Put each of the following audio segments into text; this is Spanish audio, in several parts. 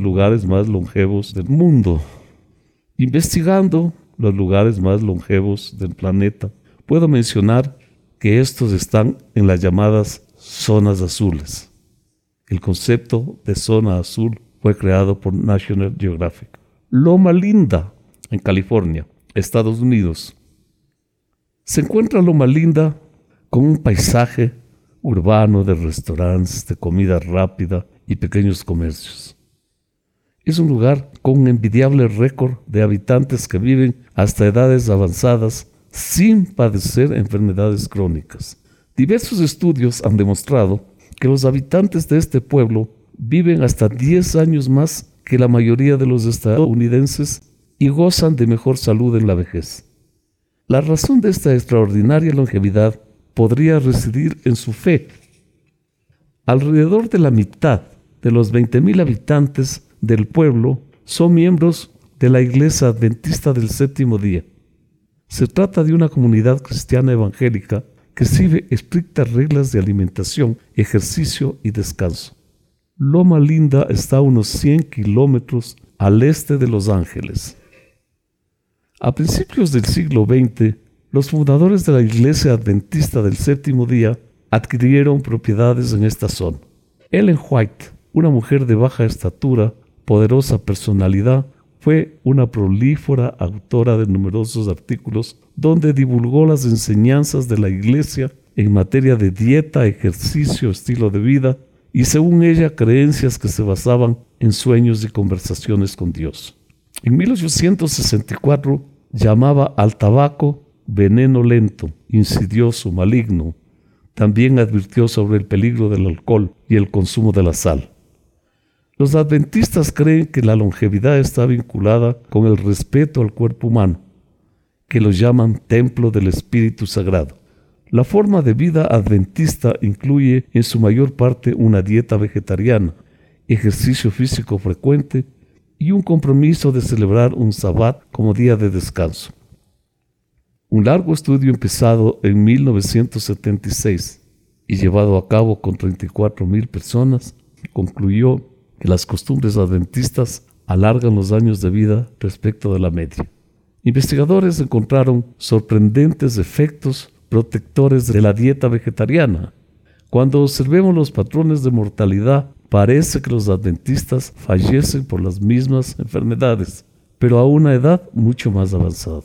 lugares más longevos del mundo. Investigando los lugares más longevos del planeta, puedo mencionar que estos están en las llamadas zonas azules. El concepto de zona azul fue creado por National Geographic. Loma Linda, en California, Estados Unidos. Se encuentra Loma Linda con un paisaje urbano de restaurantes, de comida rápida y pequeños comercios. Es un lugar con un envidiable récord de habitantes que viven hasta edades avanzadas sin padecer enfermedades crónicas. Diversos estudios han demostrado que los habitantes de este pueblo viven hasta 10 años más que la mayoría de los estadounidenses y gozan de mejor salud en la vejez. La razón de esta extraordinaria longevidad podría residir en su fe. Alrededor de la mitad de los 20.000 habitantes del pueblo son miembros de la Iglesia Adventista del Séptimo Día. Se trata de una comunidad cristiana evangélica que sigue estrictas reglas de alimentación, ejercicio y descanso. Loma Linda está a unos 100 kilómetros al este de Los Ángeles. A principios del siglo XX, los fundadores de la Iglesia Adventista del Séptimo Día adquirieron propiedades en esta zona. Ellen White, una mujer de baja estatura, poderosa personalidad, fue una prolífera autora de numerosos artículos donde divulgó las enseñanzas de la Iglesia en materia de dieta, ejercicio, estilo de vida y según ella creencias que se basaban en sueños y conversaciones con Dios. En 1864 llamaba al tabaco veneno lento, insidioso, maligno. También advirtió sobre el peligro del alcohol y el consumo de la sal. Los adventistas creen que la longevidad está vinculada con el respeto al cuerpo humano, que lo llaman templo del Espíritu Sagrado. La forma de vida adventista incluye en su mayor parte una dieta vegetariana, ejercicio físico frecuente y un compromiso de celebrar un sabbat como día de descanso. Un largo estudio empezado en 1976 y llevado a cabo con 34 mil personas concluyó que las costumbres adventistas alargan los años de vida respecto de la media. Investigadores encontraron sorprendentes efectos protectores de la dieta vegetariana. Cuando observemos los patrones de mortalidad, parece que los adventistas fallecen por las mismas enfermedades, pero a una edad mucho más avanzada.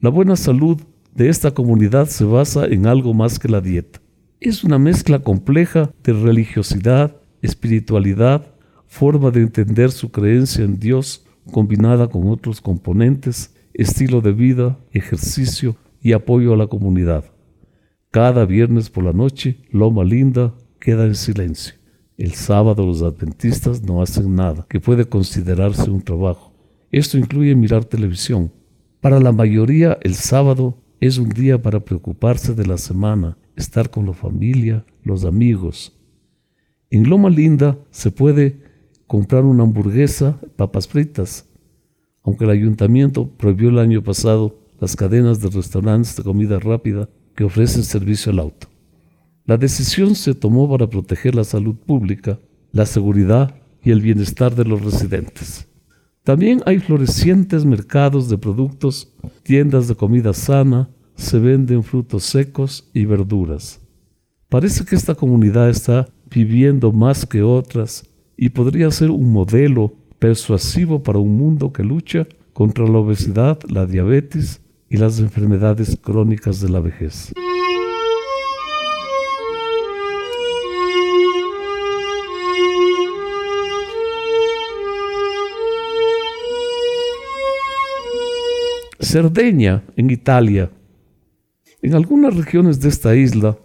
La buena salud de esta comunidad se basa en algo más que la dieta. Es una mezcla compleja de religiosidad, espiritualidad, forma de entender su creencia en Dios combinada con otros componentes, estilo de vida, ejercicio y apoyo a la comunidad. Cada viernes por la noche, Loma Linda queda en silencio. El sábado los adventistas no hacen nada que puede considerarse un trabajo. Esto incluye mirar televisión, para la mayoría el sábado es un día para preocuparse de la semana, estar con la familia, los amigos. En Loma Linda se puede comprar una hamburguesa, papas fritas, aunque el ayuntamiento prohibió el año pasado las cadenas de restaurantes de comida rápida que ofrecen servicio al auto. La decisión se tomó para proteger la salud pública, la seguridad y el bienestar de los residentes. También hay florecientes mercados de productos, tiendas de comida sana, se venden frutos secos y verduras. Parece que esta comunidad está viviendo más que otras y podría ser un modelo persuasivo para un mundo que lucha contra la obesidad, la diabetes y las enfermedades crónicas de la vejez. Cerdeña, en Italia. En algunas regiones de esta isla,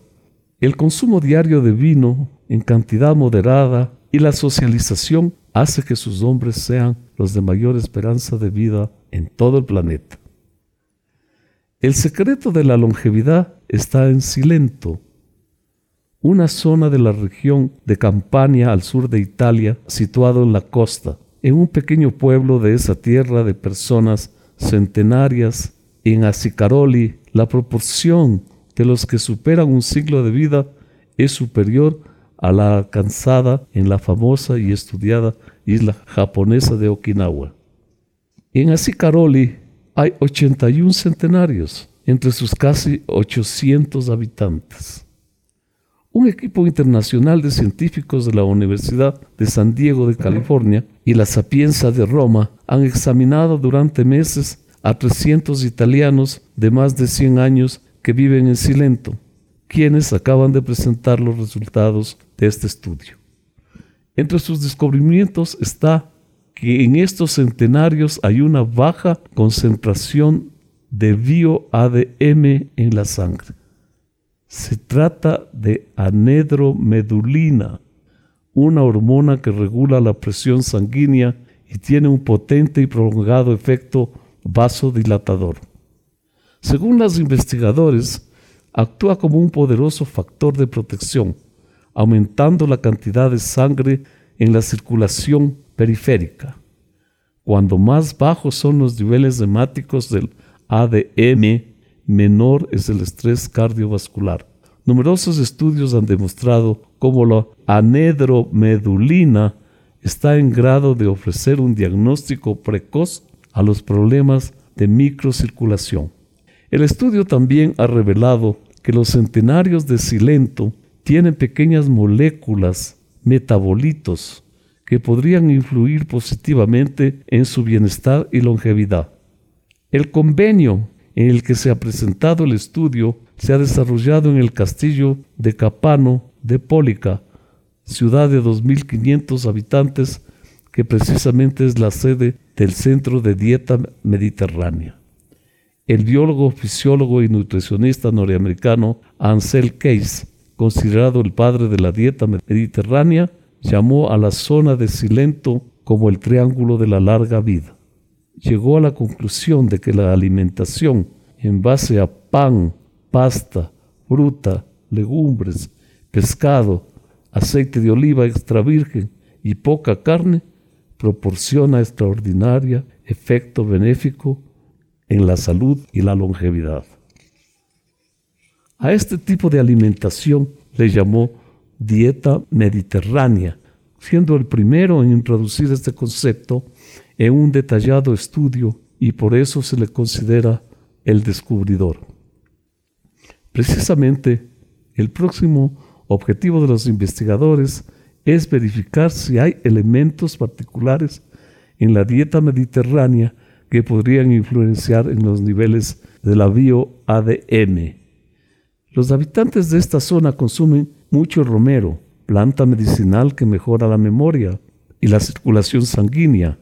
el consumo diario de vino en cantidad moderada y la socialización hace que sus hombres sean los de mayor esperanza de vida en todo el planeta. El secreto de la longevidad está en Silento, una zona de la región de Campania al sur de Italia, situado en la costa, en un pequeño pueblo de esa tierra de personas centenarias, en Acicaroli la proporción de los que superan un siglo de vida es superior a la alcanzada en la famosa y estudiada isla japonesa de Okinawa. En Asicaroli hay 81 centenarios entre sus casi 800 habitantes. Un equipo internacional de científicos de la Universidad de San Diego de California y la Sapienza de Roma han examinado durante meses a 300 italianos de más de 100 años que viven en Silento, quienes acaban de presentar los resultados de este estudio. Entre sus descubrimientos está que en estos centenarios hay una baja concentración de bio-ADM en la sangre. Se trata de anedromedulina, una hormona que regula la presión sanguínea y tiene un potente y prolongado efecto vasodilatador. Según los investigadores, actúa como un poderoso factor de protección, aumentando la cantidad de sangre en la circulación periférica. Cuando más bajos son los niveles hemáticos del ADM, menor es el estrés cardiovascular. Numerosos estudios han demostrado cómo la anedromedulina está en grado de ofrecer un diagnóstico precoz a los problemas de microcirculación. El estudio también ha revelado que los centenarios de silento tienen pequeñas moléculas, metabolitos, que podrían influir positivamente en su bienestar y longevidad. El convenio en el que se ha presentado el estudio se ha desarrollado en el castillo de Capano de Pólica, ciudad de 2.500 habitantes que precisamente es la sede del Centro de Dieta Mediterránea. El biólogo, fisiólogo y nutricionista norteamericano Ansel Case, considerado el padre de la dieta mediterránea, llamó a la zona de Silento como el triángulo de la larga vida. Llegó a la conclusión de que la alimentación en base a pan, pasta, fruta, legumbres, pescado, aceite de oliva extra virgen y poca carne proporciona extraordinario efecto benéfico en la salud y la longevidad. A este tipo de alimentación le llamó dieta mediterránea, siendo el primero en introducir este concepto en un detallado estudio y por eso se le considera el descubridor. Precisamente, el próximo objetivo de los investigadores es verificar si hay elementos particulares en la dieta mediterránea que podrían influenciar en los niveles de la bio-ADM. Los habitantes de esta zona consumen mucho romero, planta medicinal que mejora la memoria y la circulación sanguínea,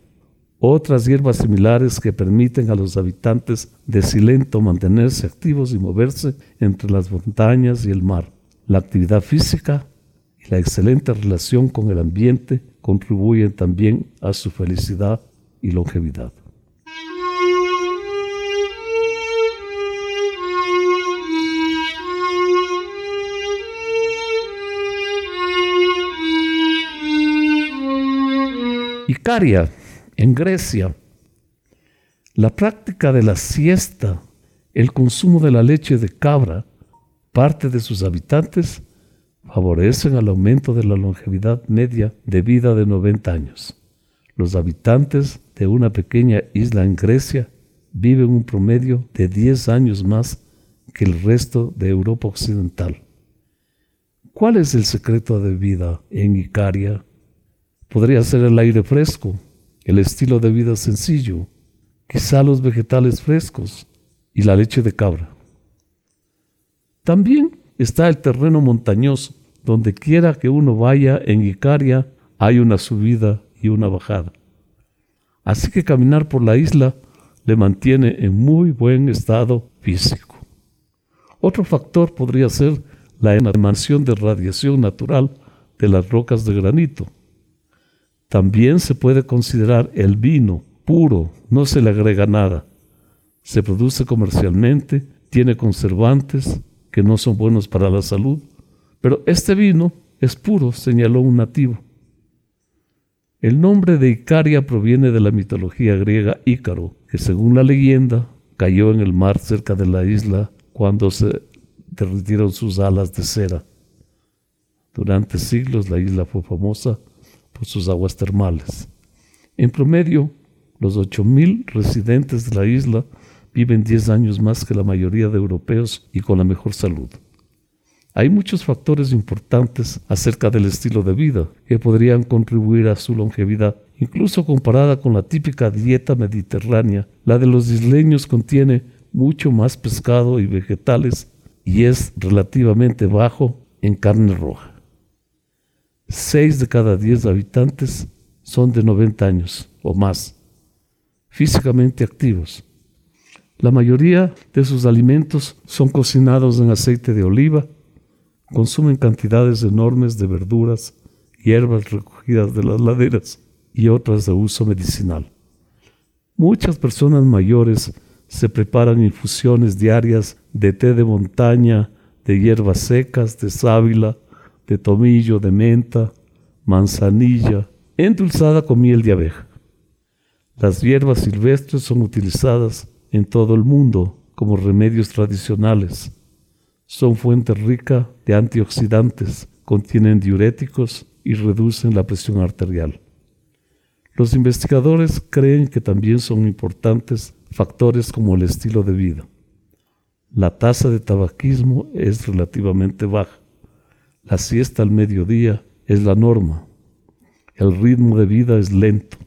otras hierbas similares que permiten a los habitantes de Silento mantenerse activos y moverse entre las montañas y el mar. La actividad física y la excelente relación con el ambiente contribuyen también a su felicidad y longevidad. Icaria, en Grecia, la práctica de la siesta, el consumo de la leche de cabra, parte de sus habitantes favorecen al aumento de la longevidad media de vida de 90 años. Los habitantes de una pequeña isla en Grecia viven un promedio de 10 años más que el resto de Europa Occidental. ¿Cuál es el secreto de vida en Icaria? Podría ser el aire fresco, el estilo de vida sencillo, quizá los vegetales frescos y la leche de cabra. También está el terreno montañoso. Donde quiera que uno vaya en Icaria hay una subida y una bajada. Así que caminar por la isla le mantiene en muy buen estado físico. Otro factor podría ser la emanación de radiación natural de las rocas de granito. También se puede considerar el vino puro, no se le agrega nada. Se produce comercialmente, tiene conservantes que no son buenos para la salud, pero este vino es puro, señaló un nativo. El nombre de Icaria proviene de la mitología griega Ícaro, que según la leyenda cayó en el mar cerca de la isla cuando se derritieron sus alas de cera. Durante siglos la isla fue famosa sus aguas termales. En promedio, los 8.000 residentes de la isla viven 10 años más que la mayoría de europeos y con la mejor salud. Hay muchos factores importantes acerca del estilo de vida que podrían contribuir a su longevidad, incluso comparada con la típica dieta mediterránea. La de los isleños contiene mucho más pescado y vegetales y es relativamente bajo en carne roja. 6 de cada 10 habitantes son de 90 años o más, físicamente activos. La mayoría de sus alimentos son cocinados en aceite de oliva, consumen cantidades enormes de verduras, hierbas recogidas de las laderas y otras de uso medicinal. Muchas personas mayores se preparan infusiones diarias de té de montaña, de hierbas secas, de sábila, de tomillo, de menta, manzanilla, endulzada con miel de abeja. Las hierbas silvestres son utilizadas en todo el mundo como remedios tradicionales. Son fuente rica de antioxidantes, contienen diuréticos y reducen la presión arterial. Los investigadores creen que también son importantes factores como el estilo de vida. La tasa de tabaquismo es relativamente baja la siesta al mediodía es la norma. El ritmo de vida es lento.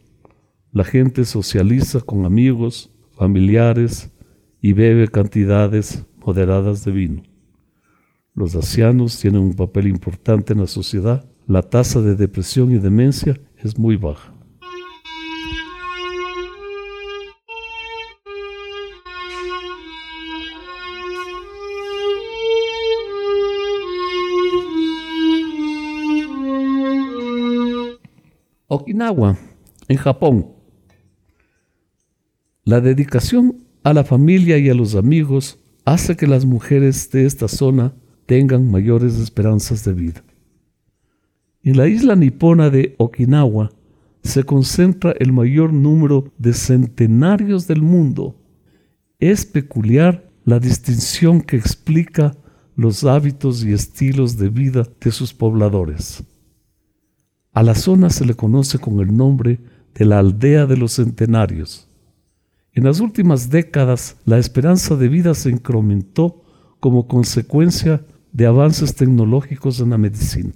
La gente socializa con amigos, familiares y bebe cantidades moderadas de vino. Los ancianos tienen un papel importante en la sociedad. La tasa de depresión y demencia es muy baja. Okinawa, en Japón. La dedicación a la familia y a los amigos hace que las mujeres de esta zona tengan mayores esperanzas de vida. En la isla nipona de Okinawa se concentra el mayor número de centenarios del mundo. Es peculiar la distinción que explica los hábitos y estilos de vida de sus pobladores. A la zona se le conoce con el nombre de la aldea de los centenarios. En las últimas décadas, la esperanza de vida se incrementó como consecuencia de avances tecnológicos en la medicina.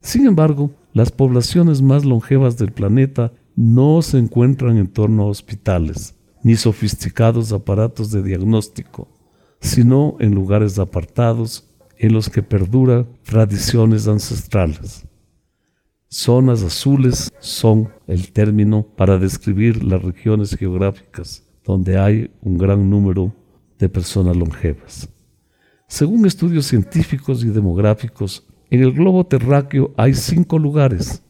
Sin embargo, las poblaciones más longevas del planeta no se encuentran en torno a hospitales ni sofisticados aparatos de diagnóstico, sino en lugares apartados en los que perduran tradiciones ancestrales. Zonas azules son el término para describir las regiones geográficas donde hay un gran número de personas longevas. Según estudios científicos y demográficos, en el globo terráqueo hay cinco lugares.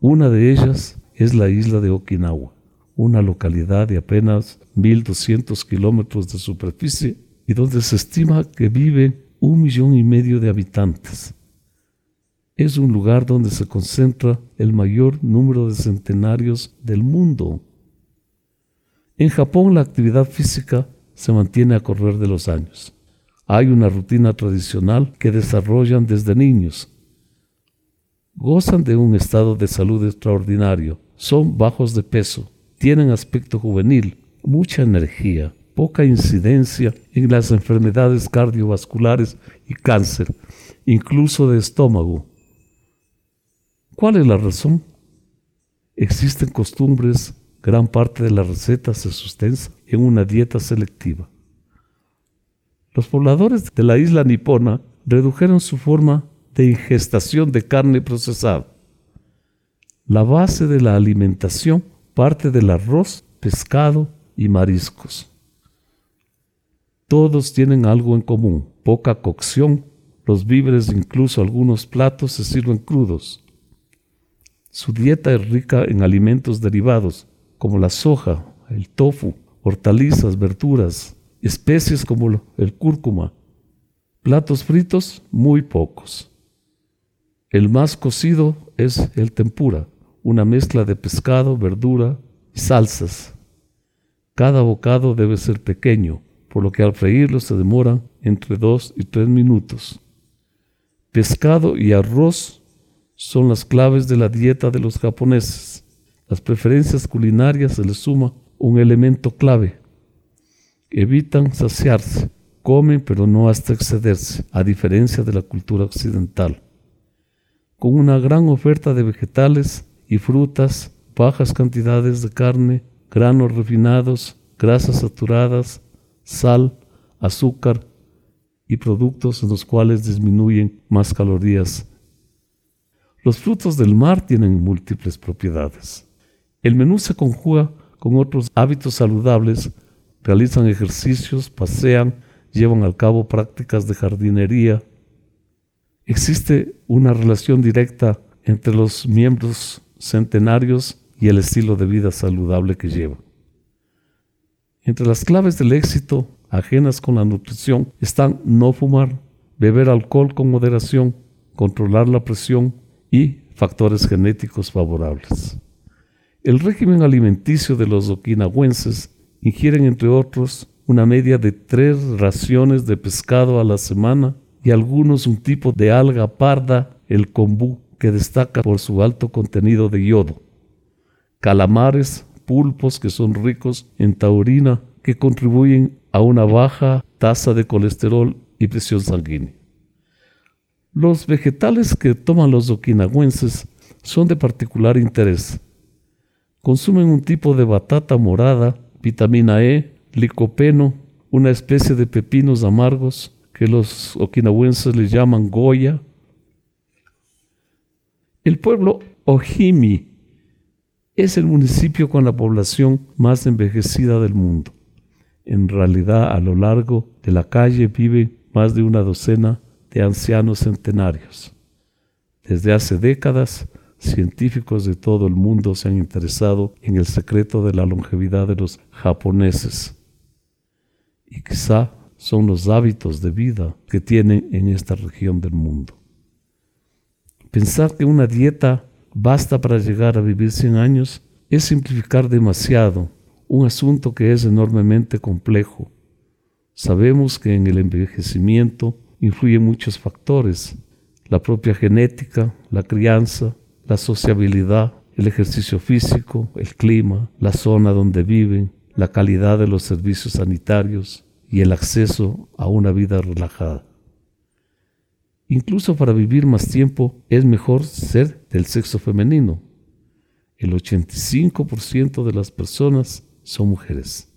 Una de ellas es la isla de Okinawa, una localidad de apenas 1.200 kilómetros de superficie y donde se estima que vive un millón y medio de habitantes es un lugar donde se concentra el mayor número de centenarios del mundo. En Japón la actividad física se mantiene a correr de los años. Hay una rutina tradicional que desarrollan desde niños. Gozan de un estado de salud extraordinario, son bajos de peso, tienen aspecto juvenil, mucha energía, poca incidencia en las enfermedades cardiovasculares y cáncer, incluso de estómago, ¿Cuál es la razón? Existen costumbres, gran parte de la receta se sustenta en una dieta selectiva. Los pobladores de la isla nipona redujeron su forma de ingestación de carne procesada. La base de la alimentación parte del arroz, pescado y mariscos. Todos tienen algo en común, poca cocción, los víveres, incluso algunos platos, se sirven crudos. Su dieta es rica en alimentos derivados, como la soja, el tofu, hortalizas, verduras, especies como el cúrcuma. Platos fritos, muy pocos. El más cocido es el tempura, una mezcla de pescado, verdura y salsas. Cada bocado debe ser pequeño, por lo que al freírlo se demoran entre dos y tres minutos. Pescado y arroz son las claves de la dieta de los japoneses. las preferencias culinarias se les suma un elemento clave. Evitan saciarse, comen pero no hasta excederse, a diferencia de la cultura occidental. Con una gran oferta de vegetales y frutas, bajas cantidades de carne, granos refinados, grasas saturadas, sal, azúcar y productos en los cuales disminuyen más calorías. Los frutos del mar tienen múltiples propiedades. El menú se conjuga con otros hábitos saludables, realizan ejercicios, pasean, llevan al cabo prácticas de jardinería. Existe una relación directa entre los miembros centenarios y el estilo de vida saludable que llevan. Entre las claves del éxito ajenas con la nutrición están no fumar, beber alcohol con moderación, controlar la presión y factores genéticos favorables. El régimen alimenticio de los okinawenses ingieren entre otros una media de tres raciones de pescado a la semana y algunos un tipo de alga parda, el kombu, que destaca por su alto contenido de yodo. Calamares, pulpos que son ricos en taurina que contribuyen a una baja tasa de colesterol y presión sanguínea. Los vegetales que toman los okinawenses son de particular interés. Consumen un tipo de batata morada, vitamina E, licopeno, una especie de pepinos amargos que los okinawenses le llaman goya. El pueblo Ojimi es el municipio con la población más envejecida del mundo. En realidad, a lo largo de la calle viven más de una docena de ancianos centenarios. Desde hace décadas, científicos de todo el mundo se han interesado en el secreto de la longevidad de los japoneses. Y quizá son los hábitos de vida que tienen en esta región del mundo. Pensar que una dieta basta para llegar a vivir 100 años es simplificar demasiado un asunto que es enormemente complejo. Sabemos que en el envejecimiento influyen muchos factores, la propia genética, la crianza, la sociabilidad, el ejercicio físico, el clima, la zona donde viven, la calidad de los servicios sanitarios y el acceso a una vida relajada. Incluso para vivir más tiempo es mejor ser del sexo femenino. El 85% de las personas son mujeres.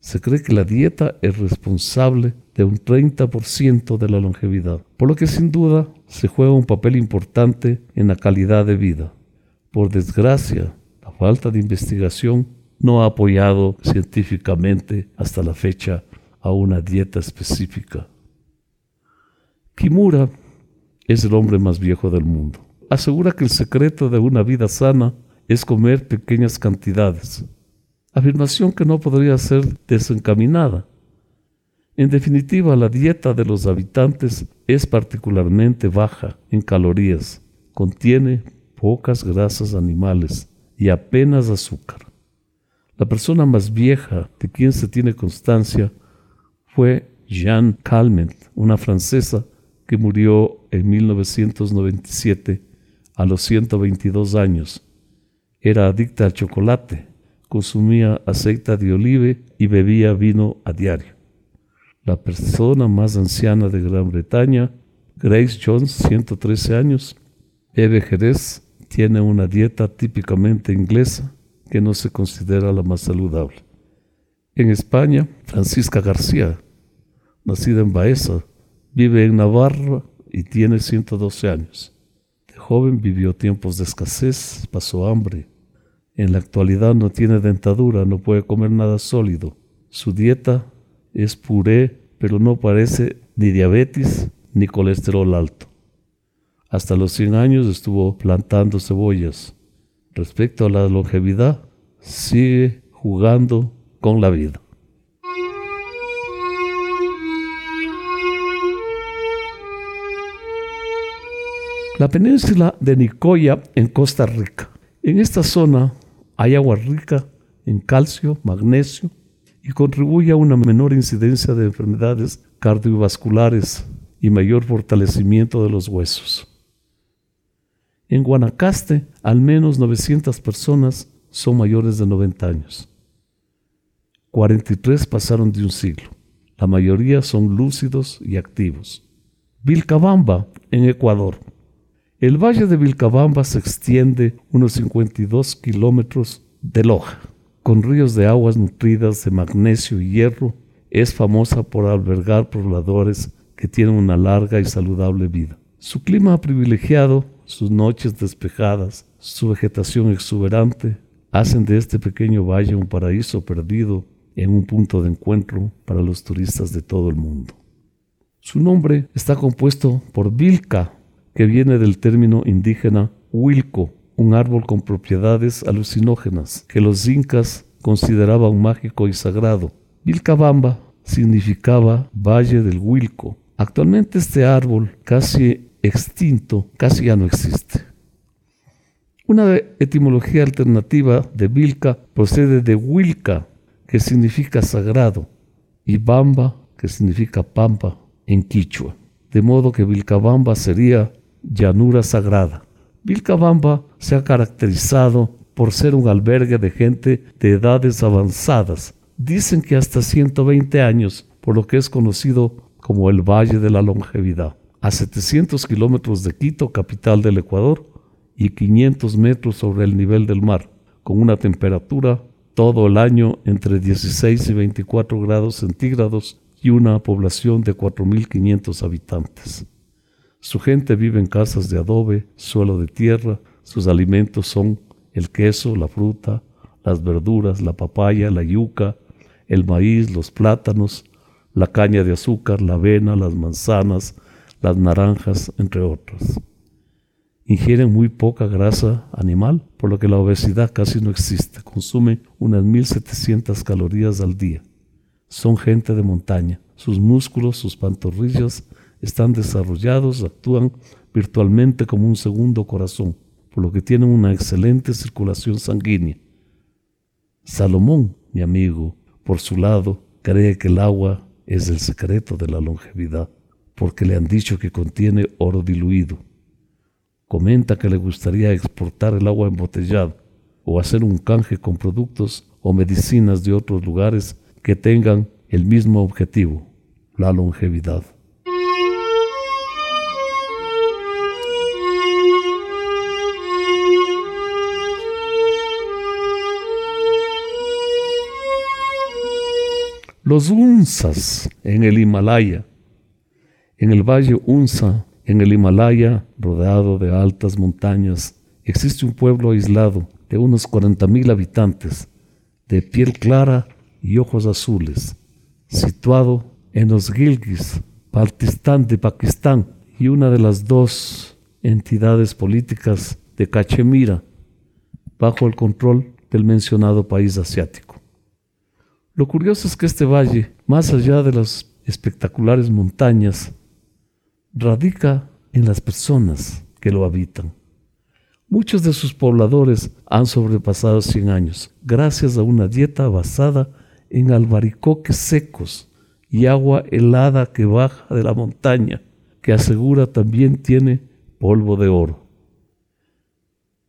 Se cree que la dieta es responsable de un 30% de la longevidad, por lo que sin duda se juega un papel importante en la calidad de vida. Por desgracia, la falta de investigación no ha apoyado científicamente hasta la fecha a una dieta específica. Kimura es el hombre más viejo del mundo. Asegura que el secreto de una vida sana es comer pequeñas cantidades, afirmación que no podría ser desencaminada. En definitiva, la dieta de los habitantes es particularmente baja en calorías, contiene pocas grasas animales y apenas azúcar. La persona más vieja de quien se tiene constancia fue Jeanne Calment, una francesa que murió en 1997 a los 122 años. Era adicta al chocolate consumía aceite de olive y bebía vino a diario. La persona más anciana de Gran Bretaña, Grace Jones, 113 años, bebe jerez, tiene una dieta típicamente inglesa que no se considera la más saludable. En España, Francisca García, nacida en Baeza, vive en Navarra y tiene 112 años. De joven vivió tiempos de escasez, pasó hambre, en la actualidad no tiene dentadura, no puede comer nada sólido. Su dieta es puré, pero no parece ni diabetes ni colesterol alto. Hasta los 100 años estuvo plantando cebollas. Respecto a la longevidad, sigue jugando con la vida. La península de Nicoya en Costa Rica. En esta zona hay agua rica en calcio, magnesio y contribuye a una menor incidencia de enfermedades cardiovasculares y mayor fortalecimiento de los huesos. En Guanacaste, al menos 900 personas son mayores de 90 años. 43 pasaron de un siglo. La mayoría son lúcidos y activos. Vilcabamba, en Ecuador. El valle de Vilcabamba se extiende unos 52 kilómetros de Loja, con ríos de aguas nutridas de magnesio y hierro. Es famosa por albergar pobladores que tienen una larga y saludable vida. Su clima privilegiado, sus noches despejadas, su vegetación exuberante, hacen de este pequeño valle un paraíso perdido en un punto de encuentro para los turistas de todo el mundo. Su nombre está compuesto por Vilca, que viene del término indígena Wilco, un árbol con propiedades alucinógenas que los incas consideraban mágico y sagrado. Vilcabamba significaba Valle del Wilco. Actualmente este árbol, casi extinto, casi ya no existe. Una etimología alternativa de Vilca procede de Wilca, que significa sagrado, y Bamba, que significa pampa en quichua. De modo que Vilcabamba sería llanura sagrada. Vilcabamba se ha caracterizado por ser un albergue de gente de edades avanzadas. Dicen que hasta 120 años, por lo que es conocido como el Valle de la Longevidad. A 700 kilómetros de Quito, capital del Ecuador, y 500 metros sobre el nivel del mar, con una temperatura todo el año entre 16 y 24 grados centígrados y una población de 4.500 habitantes. Su gente vive en casas de adobe, suelo de tierra, sus alimentos son el queso, la fruta, las verduras, la papaya, la yuca, el maíz, los plátanos, la caña de azúcar, la avena, las manzanas, las naranjas, entre otras ingieren muy poca grasa animal, por lo que la obesidad casi no existe. Consume unas 1.700 calorías al día. Son gente de montaña. Sus músculos, sus pantorrillas están desarrollados, actúan virtualmente como un segundo corazón, por lo que tienen una excelente circulación sanguínea. Salomón, mi amigo, por su lado, cree que el agua es el secreto de la longevidad, porque le han dicho que contiene oro diluido comenta que le gustaría exportar el agua embotellada o hacer un canje con productos o medicinas de otros lugares que tengan el mismo objetivo, la longevidad. Los Unsas en el Himalaya. En el valle Unsa en el Himalaya, rodeado de altas montañas, existe un pueblo aislado de unos 40.000 habitantes, de piel clara y ojos azules, situado en los Gilgis, Baltistán de Pakistán y una de las dos entidades políticas de Cachemira, bajo el control del mencionado país asiático. Lo curioso es que este valle, más allá de las espectaculares montañas, radica en las personas que lo habitan. Muchos de sus pobladores han sobrepasado 100 años gracias a una dieta basada en albaricoques secos y agua helada que baja de la montaña, que asegura también tiene polvo de oro.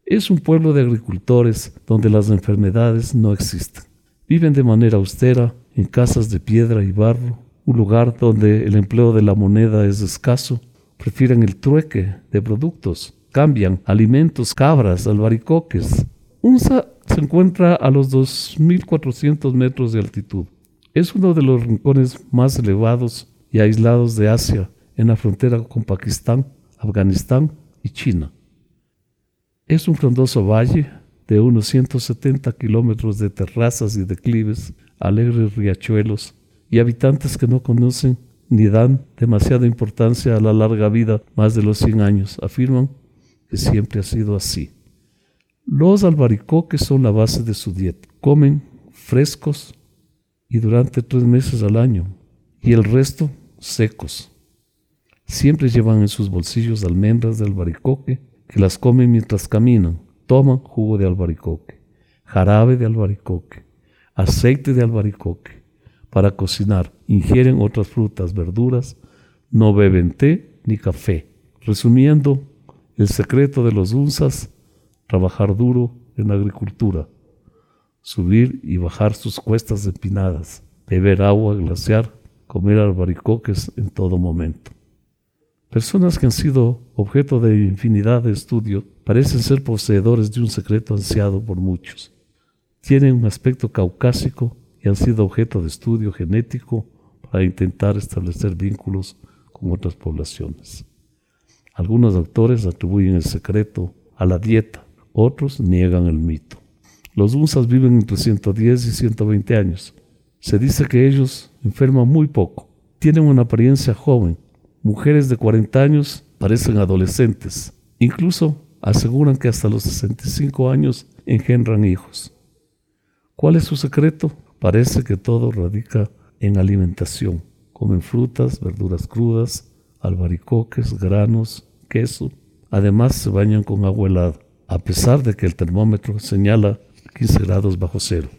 Es un pueblo de agricultores donde las enfermedades no existen. Viven de manera austera en casas de piedra y barro un lugar donde el empleo de la moneda es escaso, prefieren el trueque de productos, cambian alimentos, cabras, albaricoques. UNSA se encuentra a los 2.400 metros de altitud. Es uno de los rincones más elevados y aislados de Asia, en la frontera con Pakistán, Afganistán y China. Es un frondoso valle de unos 170 kilómetros de terrazas y declives, alegres riachuelos, y habitantes que no conocen ni dan demasiada importancia a la larga vida, más de los 100 años, afirman que siempre ha sido así. Los albaricoques son la base de su dieta. Comen frescos y durante tres meses al año, y el resto secos. Siempre llevan en sus bolsillos almendras de albaricoque que las comen mientras caminan. Toman jugo de albaricoque, jarabe de albaricoque, aceite de albaricoque, para cocinar, ingieren otras frutas, verduras, no beben té ni café. Resumiendo, El secreto de los unzas, trabajar duro en agricultura, subir y bajar sus cuestas empinadas, beber agua glaciar, comer albaricoques en todo momento. Personas que han sido objeto de infinidad de estudios parecen ser poseedores de un secreto ansiado por muchos. Tienen un aspecto caucásico y han sido objeto de estudio genético para intentar establecer vínculos con otras poblaciones. Algunos doctores atribuyen el secreto a la dieta, otros niegan el mito. Los Unsas viven entre 110 y 120 años. Se dice que ellos enferman muy poco, tienen una apariencia joven Mujeres de 40 años parecen adolescentes. Incluso aseguran que hasta los 65 años engendran hijos. ¿Cuál es su secreto? Parece que todo radica en alimentación. Comen frutas, verduras crudas, albaricoques, granos, queso. Además se bañan con agua helada, a pesar de que el termómetro señala 15 grados bajo cero.